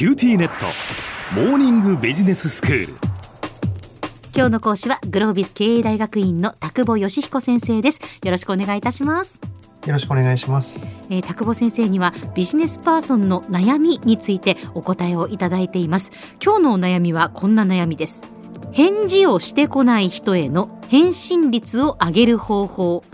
QTnet。モーニングビジネススクール。今日の講師はグロービス経営大学院の田久保善彦先生です。よろしくお願いいたします。よろしくお願いします、えー、田久保先生にはビジネスパーソンの悩みについてお答えをいただいています。今日のお悩みはこんな悩みです。返事をしてこない人への返信率を上げる方法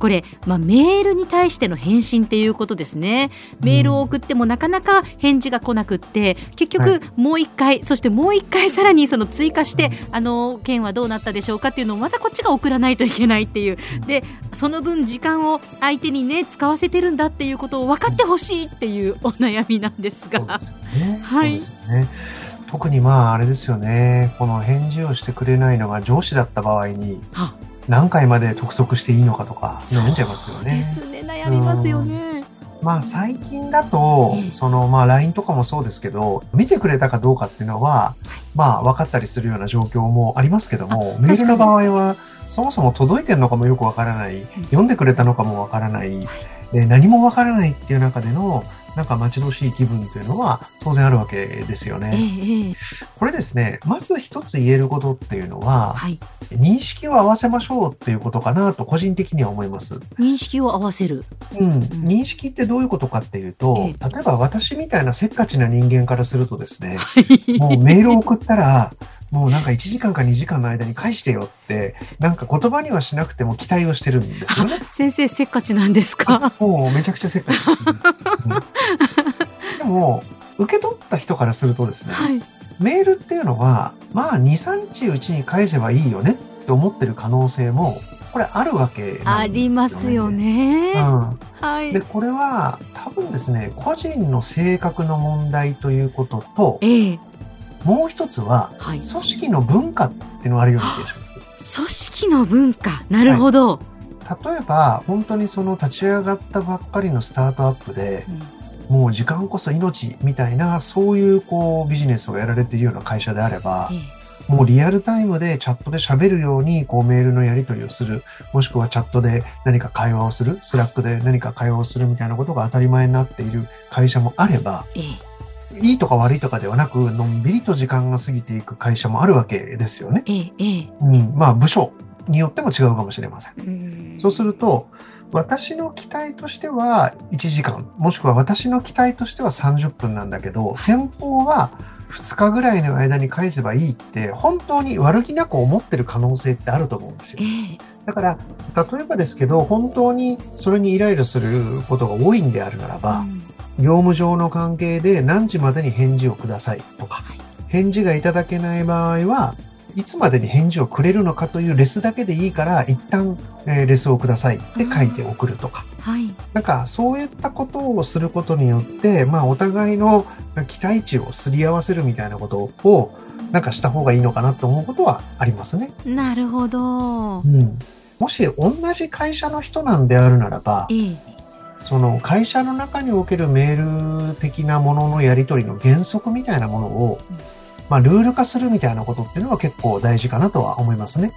これ、まあ、メールに対しての返信っていうことですね。メールを送ってもなかなか返事が来なくって結局もう一回、はい、そしてもう一回さらにその追加して、うん、あの件はどうなったでしょうかっていうのをまたこっちが送らないといけないっていう。でその分時間を相手にね使わせてるんだっていうことを分かってほしいっていうお悩みなんですが。すね、はい、特にまああれですよね。この返事をしてくれないのが上司だった場合に。何回まで督促していいのかとか悩んじゃいますよね。ですね。悩みますよね。まあ最近だと、そのまあ LINE とかもそうですけど、見てくれたかどうかっていうのは、まあ分かったりするような状況もありますけども、メールの場合はそもそも届いてるのかもよくわからない、読んでくれたのかもわからない、で何もわからないっていう中でのなんか待ち遠しい気分というのは当然あるわけですよね。ええ、これですね、まず一つ言えることっていうのは、はい、認識を合わせましょうっていうことかなと個人的には思います。認識を合わせる。うん。うん、認識ってどういうことかっていうと、え、例えば私みたいなせっかちな人間からするとですね、もうメールを送ったら、もうなんか1時間か2時間の間に返してよって、なんか言葉にはしなくても期待をしてるんですよね。先生、せっかちなんですか？もうめちゃくちゃせっかちです、ねうん、でも、受け取った人からするとですね、はい、メールっていうのは、まあ2、3日うちに返せばいいよねって思ってる可能性も、これあるわけね、ありますよね。うん。はい。で、これは多分ですね、個人の性格の問題ということと、ええもう一つは、はい、組織の文化っていうのがあるような気がします。組織の文化。なるほど。はい、例えば、本当にその立ち上がったばっかりのスタートアップで、うん、もう時間こそ命みたいな、そういうこうビジネスをやられているような会社であれば、ええ、もうリアルタイムでチャットで喋るようにこうメールのやり取りをする、もしくはチャットで何か会話をする、 Slack で何か会話をするみたいなことが当たり前になっている会社もあれば、えいいとか悪いとかではなく、のんびりと時間が過ぎていく会社もあるわけですよね。ええ、ええ。うん。まあ、部署によっても違うかもしれません。うんそうすると、私の期待としては1時間、もしくは私の期待としては30分なんだけど、先方は2日ぐらいの間に返せばいいって、本当に悪気なく思ってる可能性ってあると思うんですよ。ええ、だから、例えばですけど、本当にそれにイライラすることが多いんであるならば、うん業務上の関係で何時までに返事をくださいとか、返事がいただけない場合はいつまでに返事をくれるのかというレスだけでいいから一旦、えーレスをくださいって書いて送るとか、はい。なんかそういったことをすることによって、まあお互いの期待値をすり合わせるみたいなことをなんかした方がいいのかなと思うことはありますね。なるほどう。ん。もし同じ会社の人なんであるならば、ええ、その会社の中におけるメール的なもののやり取りの原則みたいなものをうん、まあ、ルール化するみたいなことっていうのは結構大事かなとは思いますね。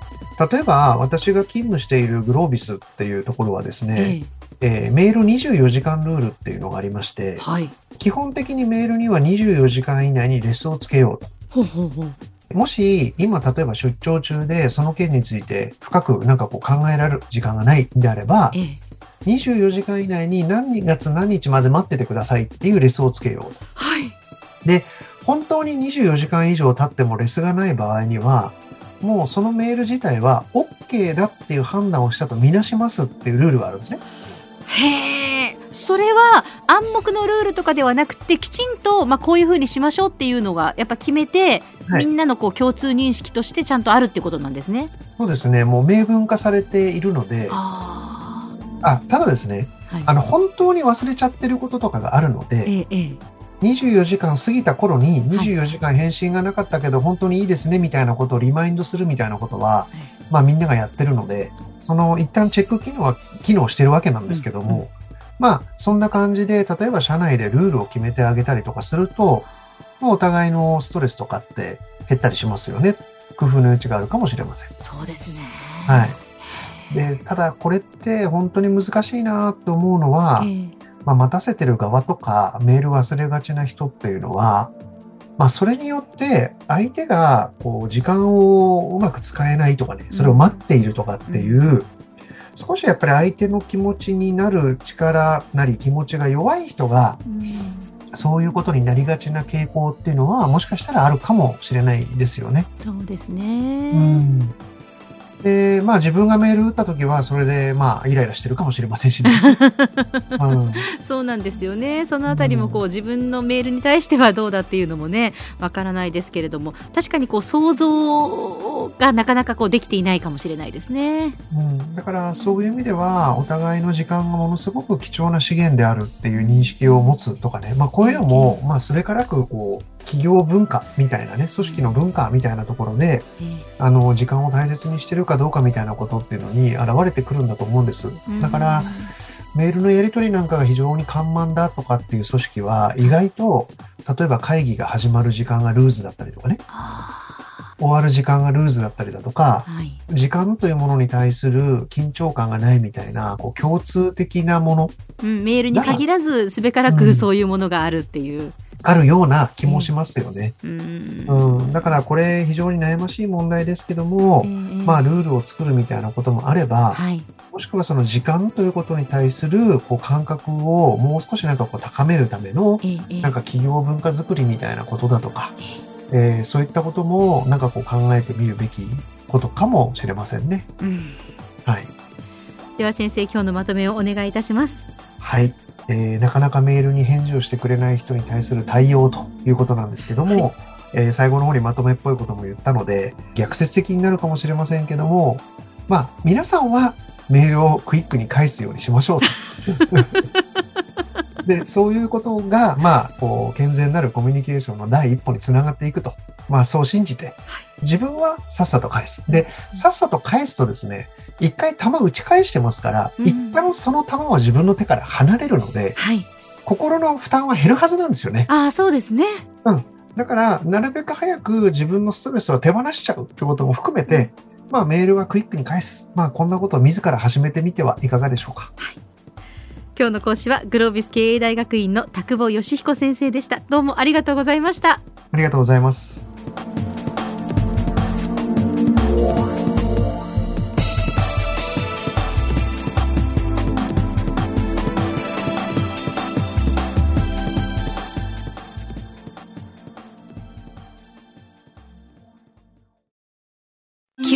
例えば、私が勤務しているグロービスっていうところはですね、ええーメール24時間ルールっていうのがありましてえ、、はい。基本的にメールには24時間以内にレスをつけようと。ほうほうほう。もし、今、例えば出張中で、その件について深くなんかこう考えられる時間がないんであれば、ええ、24時間以内に何月何日まで待っててくださいっていうレスをつけよう。はい。本当に24時間以上経ってもレスがない場合には、もうそのメール自体は OK だっていう判断をしたとみなしますっていうルールがあるんですね。へえ。それは暗黙のルールとかではなくてきちんと、まあ、こういうふうにしましょうっていうのがやっぱ決めて、はいみんなのこう共通認識としてちゃんとあるってことなんですね。そうですね。もう明文化されているので、ああ、ただですね、あ。はい。あの、本当に忘れちゃってることとかがあるので、ええええ。24時間過ぎた頃にはい24時間返信がなかったけど本当にいいですねみたいなことをリマインドするみたいなことは、まあみんながやってるので、その一旦チェック機能は機能してるわけなんですけども、うんうまあそんな感じで、例えば社内でルールを決めてあげたりとかすると、まあお互いのストレスとかって減ったりしますよね。工夫の余地があるかもしれません。そうですね。はい。で、ただこれって本当に難しいなと思うのは、ええまあ、待たせてる側とかメール忘れがちな人っていうのは、まあ、それによって相手がこう時間をうまく使えないとかね、それを待っているとかっていう、うん、少しやっぱり相手の気持ちになる力なり気持ちが弱い人が、そういうことになりがちな傾向っていうのはもしかしたらあるかもしれないですよね。そうですね。うんで、まあ自分がメール打った時は、それでまあイライラしてるかもしれませんしね。うん、そうなんですよね。そのあたりもこう、自分のメールに対してはどうだっていうのもね、わからないですけれども、確かにこう想像がなかなかこうできていないかもしれないですね。うん、だからそういう意味では、お互いの時間がものすごく貴重な資源であるっていう認識を持つとかね、まあこういうのも、まあすべからくこう、企業文化みたいなね、組織の文化みたいなところで、あの、時間を大切にしてるかどうかみたいなことっていうのに現れてくるんだと思うんです。だから、メールのやり取りなんかが非常に緩慢だとかっていう組織は、意外と、例えば会議が始まる時間がルーズだったりとかね。終わる時間がルーズだったりだとか、はい、時間というものに対する緊張感がないみたいなこう共通的なもの、うん、メールに限らずすべからくそういうものがあるっていう、あるような気もしますよね。うん、うん、だからこれ非常に悩ましい問題ですけども、まあルールを作るみたいなこともあれば、はい、もしくはその時間ということに対するこう感覚をもう少しなんかこう高めるための、なんか企業文化づくりみたいなことだとか、えー、そういったこともなんかこう考えてみるべきことかもしれませんね。うん、はい。では先生今日のまとめをお願いいたします。はい。えー、なかなかメールに返事をしてくれない人に対する対応ということなんですけども、はい、えー、最後の方にまとめっぽいことも言ったので、逆説的になるかもしれませんけども、まあ、皆さんはメールをクイックに返すようにしましょうと。で、そういうことが、まあ、こう、健全なるコミュニケーションの第一歩につながっていくと。まあ、そう信じて、自分はさっさと返す。で、さっさと返すとですね、一回球打ち返してますから、うん、一旦その球は自分の手から離れるので、はい、心の負担は減るはずなんですよね。ああ、そうですね。うん。だから、なるべく早く自分のストレスを手放しちゃうってことも含めて、まあ、メールはクイックに返す。まあ、こんなことを自ら始めてみてはいかがでしょうか。はい。今日の講師はグロービス経営大学院の田久保義彦先生でした。どうもありがとうございました。ありがとうございます。